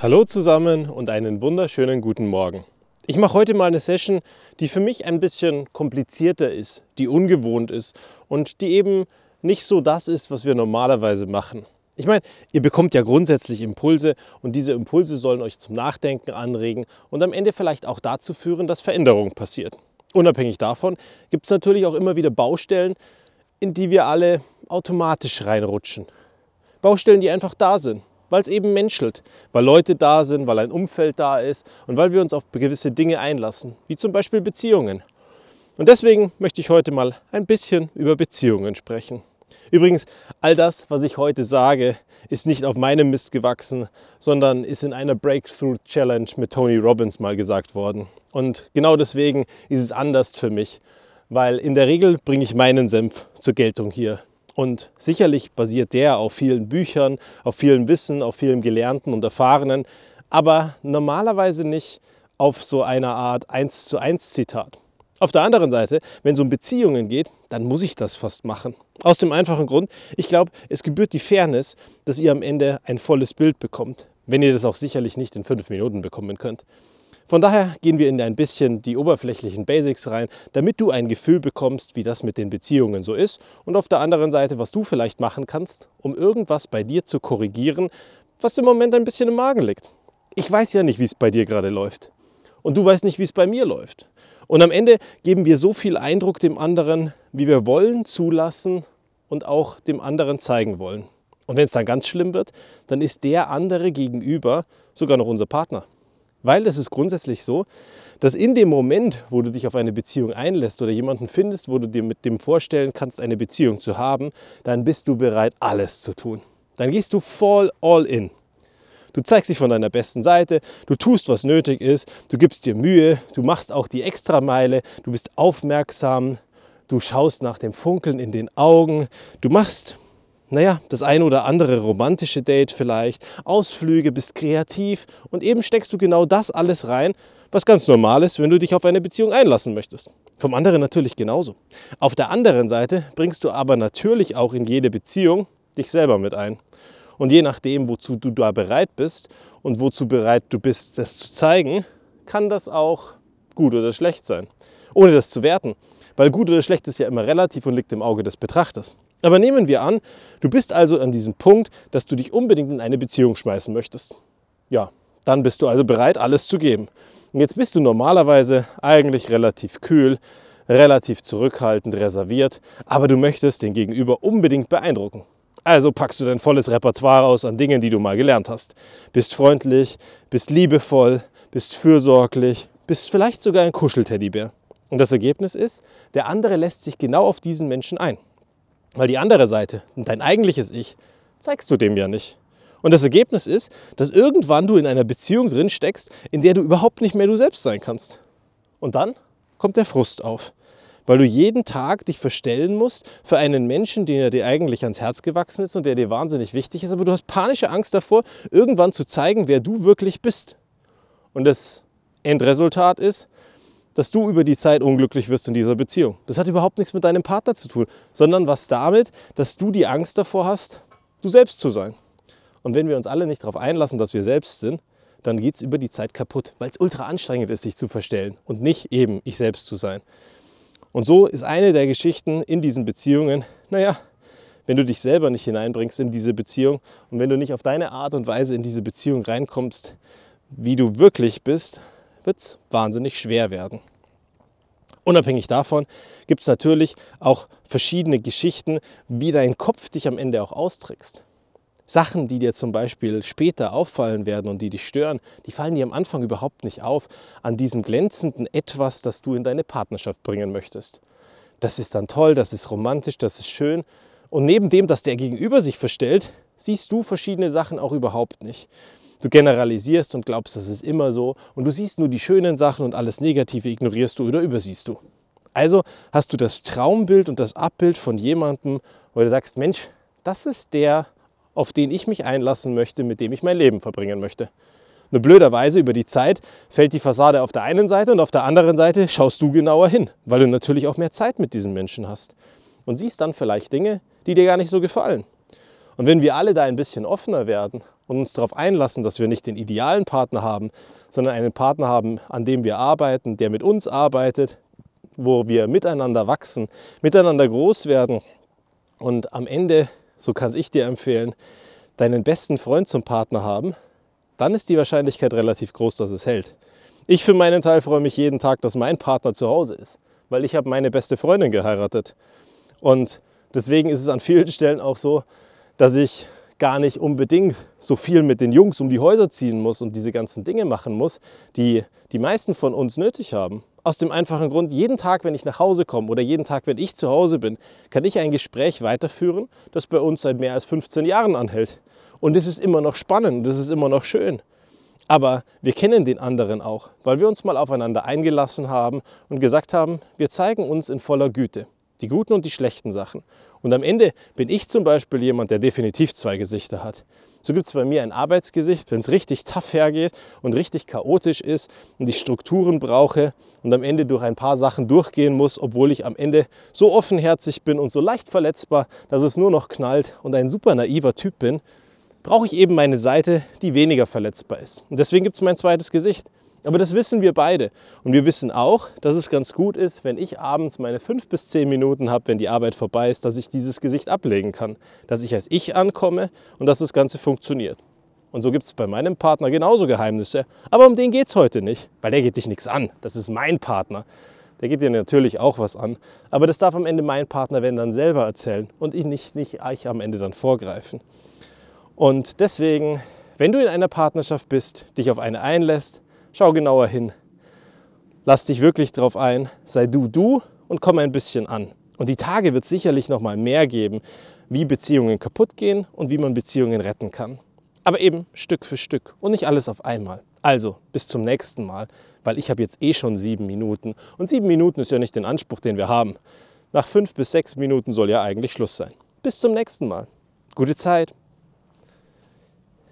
Hallo zusammen und einen wunderschönen guten Morgen. Ich mache heute mal eine Session, die für mich ein bisschen komplizierter ist, die ungewohnt ist und die eben nicht so das ist, was wir normalerweise machen. Ich meine, ihr bekommt ja grundsätzlich Impulse und diese Impulse sollen euch zum Nachdenken anregen und am Ende vielleicht auch dazu führen, dass Veränderung passiert. Unabhängig davon gibt es natürlich auch immer wieder Baustellen, in die wir alle automatisch reinrutschen. Baustellen, die einfach da sind, weil es eben menschelt, weil Leute da sind, weil ein Umfeld da ist und weil wir uns auf gewisse Dinge einlassen, wie zum Beispiel Beziehungen. Und deswegen möchte ich heute mal ein bisschen über Beziehungen sprechen. Übrigens, all das, was ich heute sage, ist nicht auf meinem Mist gewachsen, sondern ist in einer Breakthrough Challenge mit Tony Robbins mal gesagt worden. Und genau deswegen ist es anders für mich, weil in der Regel bringe ich meinen Senf zur Geltung hier. Und sicherlich basiert der auf vielen Büchern, auf vielem Wissen, auf vielem Gelernten und Erfahrenen, aber normalerweise nicht auf so einer Art 1 zu 1 Zitat. Auf der anderen Seite, wenn es um Beziehungen geht, dann muss ich das fast machen. Aus dem einfachen Grund, ich glaube, es gebührt die Fairness, dass ihr am Ende ein volles Bild bekommt, wenn ihr das auch sicherlich nicht in fünf Minuten bekommen könnt. Von daher gehen wir in ein bisschen die oberflächlichen Basics rein, damit du ein Gefühl bekommst, wie das mit den Beziehungen so ist und auf der anderen Seite, was du vielleicht machen kannst, um irgendwas bei dir zu korrigieren, was im Moment ein bisschen im Magen liegt. Ich weiß ja nicht, wie es bei dir gerade läuft. Und du weißt nicht, wie es bei mir läuft. Und am Ende geben wir so viel Eindruck dem anderen, wie wir wollen, zulassen und auch dem anderen zeigen wollen. Und wenn es dann ganz schlimm wird, dann ist der andere gegenüber sogar noch unser Partner. Weil es ist grundsätzlich so, dass in dem Moment, wo du dich auf eine Beziehung einlässt oder jemanden findest, wo du dir mit dem vorstellen kannst, eine Beziehung zu haben, dann bist du bereit, alles zu tun. Dann gehst du voll all in. Du zeigst dich von deiner besten Seite, du tust, was nötig ist, du gibst dir Mühe, du machst auch die Extrameile, du bist aufmerksam, du schaust nach dem Funkeln in den Augen, du machst naja, das ein oder andere romantische Date vielleicht, Ausflüge, bist kreativ und eben steckst du genau das alles rein, was ganz normal ist, wenn du dich auf eine Beziehung einlassen möchtest. Vom anderen natürlich genauso. Auf der anderen Seite bringst du aber natürlich auch in jede Beziehung dich selber mit ein. Und je nachdem, wozu du da bereit bist und wozu bereit du bist, das zu zeigen, kann das auch gut oder schlecht sein. Ohne das zu werten. Weil gut oder schlecht ist ja immer relativ und liegt im Auge des Betrachters. Aber nehmen wir an, du bist also an diesem Punkt, dass du dich unbedingt in eine Beziehung schmeißen möchtest. Ja, dann bist du also bereit, alles zu geben. Und jetzt bist du normalerweise eigentlich relativ kühl, relativ zurückhaltend, reserviert, aber du möchtest den Gegenüber unbedingt beeindrucken. Also packst du dein volles Repertoire aus an Dingen, die du mal gelernt hast. Bist freundlich, bist liebevoll, bist fürsorglich, bist vielleicht sogar ein Kuschelteddybär. Und das Ergebnis ist, der andere lässt sich genau auf diesen Menschen ein. Weil die andere Seite, dein eigentliches Ich, zeigst du dem ja nicht. Und das Ergebnis ist, dass irgendwann du in einer Beziehung drin steckst, in der du überhaupt nicht mehr du selbst sein kannst. Und dann kommt der Frust auf, weil du jeden Tag dich verstellen musst für einen Menschen, der dir eigentlich ans Herz gewachsen ist und der dir wahnsinnig wichtig ist, aber du hast panische Angst davor, irgendwann zu zeigen, wer du wirklich bist. Und das Endresultat ist, dass du über die Zeit unglücklich wirst in dieser Beziehung. Das hat überhaupt nichts mit deinem Partner zu tun, sondern was damit, dass du die Angst davor hast, du selbst zu sein. Und wenn wir uns alle nicht darauf einlassen, dass wir selbst sind, dann geht es über die Zeit kaputt, weil es ultra anstrengend ist, sich zu verstellen und nicht eben ich selbst zu sein. Und so ist eine der Geschichten in diesen Beziehungen, naja, wenn du dich selber nicht hineinbringst in diese Beziehung und wenn du nicht auf deine Art und Weise in diese Beziehung reinkommst, wie du wirklich bist, wird es wahnsinnig schwer werden. Unabhängig davon gibt es natürlich auch verschiedene Geschichten, wie dein Kopf dich am Ende auch austrickst. Sachen, die dir zum Beispiel später auffallen werden und die dich stören, die fallen dir am Anfang überhaupt nicht auf an diesem glänzenden Etwas, das du in deine Partnerschaft bringen möchtest. Das ist dann toll, das ist romantisch, das ist schön. Und neben dem, dass der Gegenüber sich verstellt, siehst du verschiedene Sachen auch überhaupt nicht. Du generalisierst und glaubst, das ist immer so und du siehst nur die schönen Sachen und alles Negative ignorierst du oder übersiehst du. Also hast du das Traumbild und das Abbild von jemandem, wo du sagst, Mensch, das ist der, auf den ich mich einlassen möchte, mit dem ich mein Leben verbringen möchte. Nur blöderweise über die Zeit fällt die Fassade auf der einen Seite und auf der anderen Seite schaust du genauer hin, weil du natürlich auch mehr Zeit mit diesem Menschen hast und siehst dann vielleicht Dinge, die dir gar nicht so gefallen. Und wenn wir alle da ein bisschen offener werden und uns darauf einlassen, dass wir nicht den idealen Partner haben, sondern einen Partner haben, an dem wir arbeiten, der mit uns arbeitet, wo wir miteinander wachsen, miteinander groß werden und am Ende, so kann ich dir empfehlen, deinen besten Freund zum Partner haben, dann ist die Wahrscheinlichkeit relativ groß, dass es hält. Ich für meinen Teil freue mich jeden Tag, dass mein Partner zu Hause ist, weil ich habe meine beste Freundin geheiratet. Und deswegen ist es an vielen Stellen auch so, dass ich gar nicht unbedingt so viel mit den Jungs um die Häuser ziehen muss und diese ganzen Dinge machen muss, die die meisten von uns nötig haben. Aus dem einfachen Grund, jeden Tag, wenn ich nach Hause komme oder jeden Tag, wenn ich zu Hause bin, kann ich ein Gespräch weiterführen, das bei uns seit mehr als 15 Jahren anhält. Und es ist immer noch spannend, es ist immer noch schön. Aber wir kennen den anderen auch, weil wir uns mal aufeinander eingelassen haben und gesagt haben, wir zeigen uns in voller Güte die guten und die schlechten Sachen. Und am Ende bin ich zum Beispiel jemand, der definitiv zwei Gesichter hat. So gibt es bei mir ein Arbeitsgesicht, wenn es richtig tough hergeht und richtig chaotisch ist und ich Strukturen brauche und am Ende durch ein paar Sachen durchgehen muss, obwohl ich am Ende so offenherzig bin und so leicht verletzbar, dass es nur noch knallt und ein super naiver Typ bin, brauche ich eben meine Seite, die weniger verletzbar ist. Und deswegen gibt es mein zweites Gesicht. Aber das wissen wir beide. Und wir wissen auch, dass es ganz gut ist, wenn ich abends meine fünf bis zehn Minuten habe, wenn die Arbeit vorbei ist, dass ich dieses Gesicht ablegen kann. Dass ich als ich ankomme und dass das Ganze funktioniert. Und so gibt es bei meinem Partner genauso Geheimnisse. Aber um den geht es heute nicht, weil der geht dich nichts an. Das ist mein Partner. Der geht dir natürlich auch was an. Aber das darf am Ende mein Partner, wenn dann selber erzählen und ich nicht, nicht ich am Ende dann vorgreifen. Und deswegen, wenn du in einer Partnerschaft bist, dich auf eine einlässt, Schau genauer hin. Lass dich wirklich drauf ein. Sei du du und komm ein bisschen an. Und die Tage wird sicherlich noch mal mehr geben, wie Beziehungen kaputt gehen und wie man Beziehungen retten kann. Aber eben Stück für Stück und nicht alles auf einmal. Also bis zum nächsten Mal, weil ich habe jetzt eh schon sieben Minuten und sieben Minuten ist ja nicht den Anspruch, den wir haben. Nach fünf bis sechs Minuten soll ja eigentlich Schluss sein. Bis zum nächsten Mal. Gute Zeit.